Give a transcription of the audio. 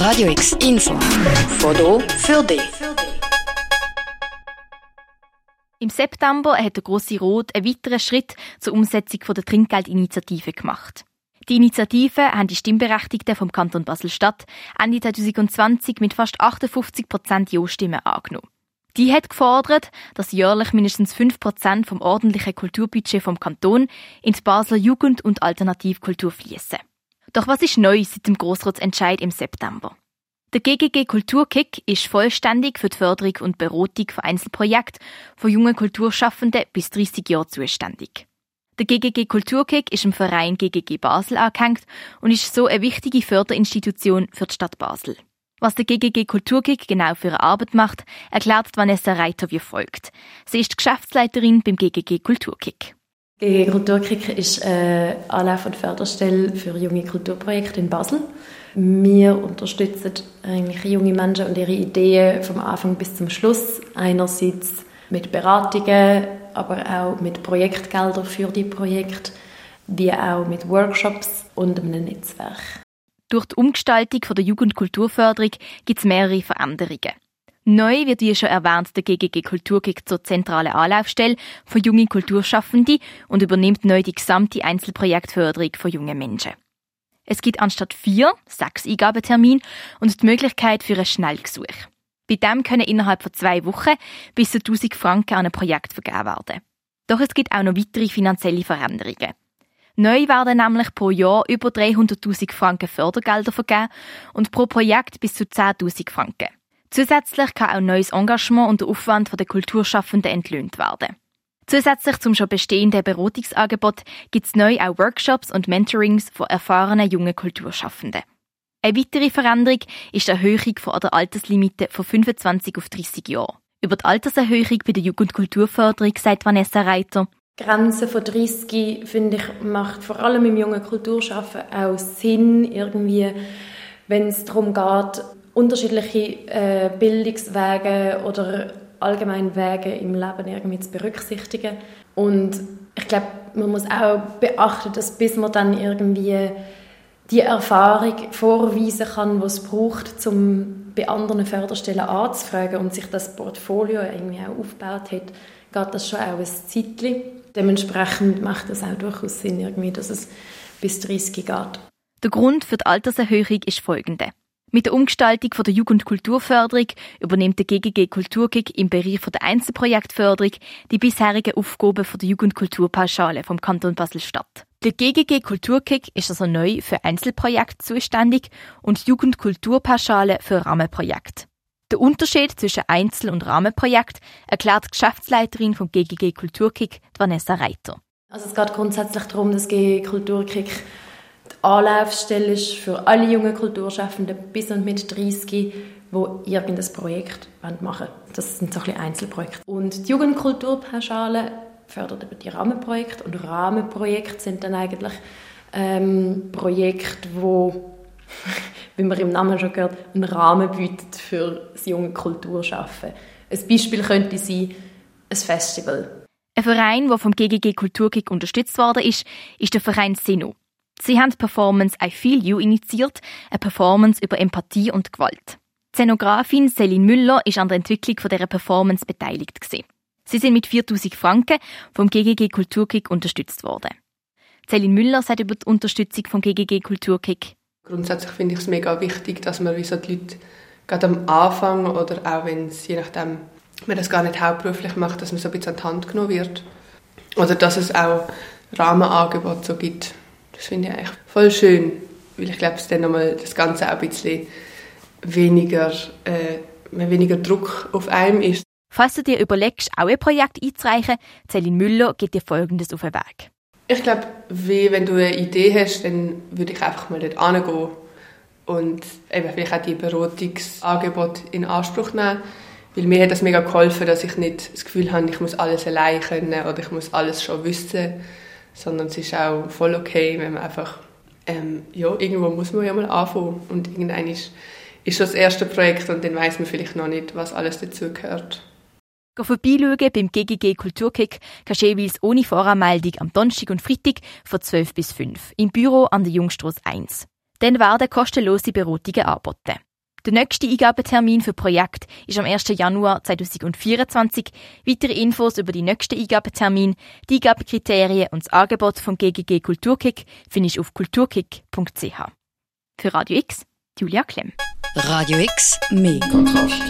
Radio X Info. Foto für dich. Im September hat der Grosse Rot einen weiteren Schritt zur Umsetzung der Trinkgeldinitiative gemacht. Die Initiative haben die Stimmberechtigten vom Kanton Basel-Stadt Ende 2020 mit fast 58 Prozent Ja-Stimmen angenommen. Die hat gefordert, dass jährlich mindestens 5 Prozent vom ordentlichen Kulturbudget vom Kanton die Basler Jugend- und Alternativkultur fließen. Doch was ist neu seit dem Grossratsentscheid im September? Der GGG Kulturkick ist vollständig für die Förderung und Beratung von Einzelprojekten von jungen Kulturschaffenden bis 30 Jahre zuständig. Der GGG Kulturkick ist im Verein GGG Basel angehängt und ist so eine wichtige Förderinstitution für die Stadt Basel. Was der GGG Kulturkick genau für eine Arbeit macht, erklärt Vanessa Reiter wie folgt. Sie ist Geschäftsleiterin beim GGG Kulturkick. GGG Kulturkick ist eine Anlauf- und Förderstelle für junge Kulturprojekte in Basel. Wir unterstützen eigentlich junge Menschen und ihre Ideen vom Anfang bis zum Schluss. Einerseits mit Beratungen, aber auch mit Projektgeldern für die Projekte, wie auch mit Workshops und einem Netzwerk. Durch die Umgestaltung der Jugendkulturförderung gibt es mehrere Veränderungen. Neu wird, wie schon erwähnt, der GGG Kulturkick zur zentralen Anlaufstelle für junge Kulturschaffende und übernimmt neu die gesamte Einzelprojektförderung von jungen Menschen. Es gibt anstatt vier, sechs Eingabetermine und die Möglichkeit für ein Schnellgesuch. Bei dem können innerhalb von zwei Wochen bis zu 1000 Franken an ein Projekt vergeben werden. Doch es gibt auch noch weitere finanzielle Veränderungen. Neu werden nämlich pro Jahr über 300.000 Franken Fördergelder vergeben und pro Projekt bis zu 10.000 Franken. Zusätzlich kann auch neues Engagement und der Aufwand der Kulturschaffenden entlöhnt werden. Zusätzlich zum schon bestehenden Beratungsangebot gibt es neu auch Workshops und Mentorings von erfahrenen jungen Kulturschaffenden. Eine weitere Veränderung ist die Erhöhung von der Alterslimite von 25 auf 30 Jahre. Über die Alterserhöhung bei der Jugendkulturförderung sagt Vanessa Reiter. Grenze von 30, finde ich, macht vor allem im jungen Kulturschaffen auch Sinn, irgendwie, wenn es darum geht, unterschiedliche äh, Bildungswege oder allgemein Wege im Leben irgendwie zu berücksichtigen. Und ich glaube, man muss auch beachten, dass bis man dann irgendwie die Erfahrung vorweisen kann, was es braucht, um bei anderen Förderstellen anzufragen und sich das Portfolio irgendwie auch aufgebaut hat, geht das schon auch ein Zeitchen. Dementsprechend macht es auch durchaus Sinn, irgendwie, dass es bis 30 geht. Der Grund für die Alterserhöhung ist folgende. Mit der Umgestaltung der Jugendkulturförderung übernimmt der GGG Kulturkick im Bereich der Einzelprojektförderung die bisherigen Aufgaben der Jugendkulturpauschale vom Kanton Basel-Stadt. Der GGG Kulturkick ist also neu für Einzelprojekte zuständig und Jugendkulturpauschale für Rahmenprojekte. Der Unterschied zwischen Einzel- und Rahmenprojekt erklärt die Geschäftsleiterin vom GGG Kulturkick, Vanessa Reiter. Also es geht grundsätzlich darum, dass GGG Kulturkick Anlaufstelle ist für alle jungen Kulturschaffenden bis und mit 30, die irgendein Projekt machen wollen. Das sind so ein Einzelprojekte. Und die Jugendkulturpauschale fördert über die Rahmenprojekte und Rahmenprojekte sind dann eigentlich ähm, Projekte, wo wie man im Namen schon gehört, einen Rahmen bietet für das junge Kulturschaffen. Ein Beispiel könnte sein, ein Festival. Ein Verein, der vom GGG Kulturkick unterstützt worden ist, ist der Verein Seno. Sie haben die Performance I Feel You initiiert, eine Performance über Empathie und Gewalt. Die Szenografin Celine Müller ist an der Entwicklung dieser Performance beteiligt. Sie sind mit 4000 Franken vom GGG Kulturkick unterstützt worden. Celine Müller sagt über die Unterstützung vom GGG Kulturkick. Grundsätzlich finde ich es mega wichtig, dass man wie so die Leute gerade am Anfang oder auch wenn es je nachdem man das gar nicht hauptberuflich macht, dass man so ein bisschen an die Hand genommen wird. Oder dass es auch Rahmenangebote so gibt. Das finde ich eigentlich voll schön, weil ich glaube, es dann nochmal das Ganze auch ein bisschen weniger, äh, weniger Druck auf einem ist. Falls du dir überlegst, auch ein Projekt einzureichen, Celine Müller geht dir Folgendes auf den Weg. Ich glaube, wenn du eine Idee hast, dann würde ich einfach mal dort hingehen und eben vielleicht auch die Beratungsangebote in Anspruch nehmen. Weil mir hat das mega geholfen, dass ich nicht das Gefühl habe, ich muss alles allein können oder ich muss alles schon wissen, sondern es ist auch voll okay, wenn man einfach, ähm, ja, irgendwo muss man ja mal anfangen und irgendwann ist, ist das erste Projekt und dann weiß man vielleicht noch nicht, was alles dazugehört. Geh vorbeischauen beim GGG Kulturkick kannst du jeweils ohne Voranmeldung am Donnerstag und Freitag von 12 bis 5 im Büro an der Jungstrasse 1. Dann werden kostenlose Beratungen angeboten. Der nächste Eingabetermin für Projekt ist am 1. Januar 2024. Weitere Infos über die nächsten Eingabetermin, die Eingabekriterien und das Angebot vom GGG Kulturkick findest du auf kulturkick.ch. Für Radio X, Julia Klemm. Radio X, mehr Kontrast.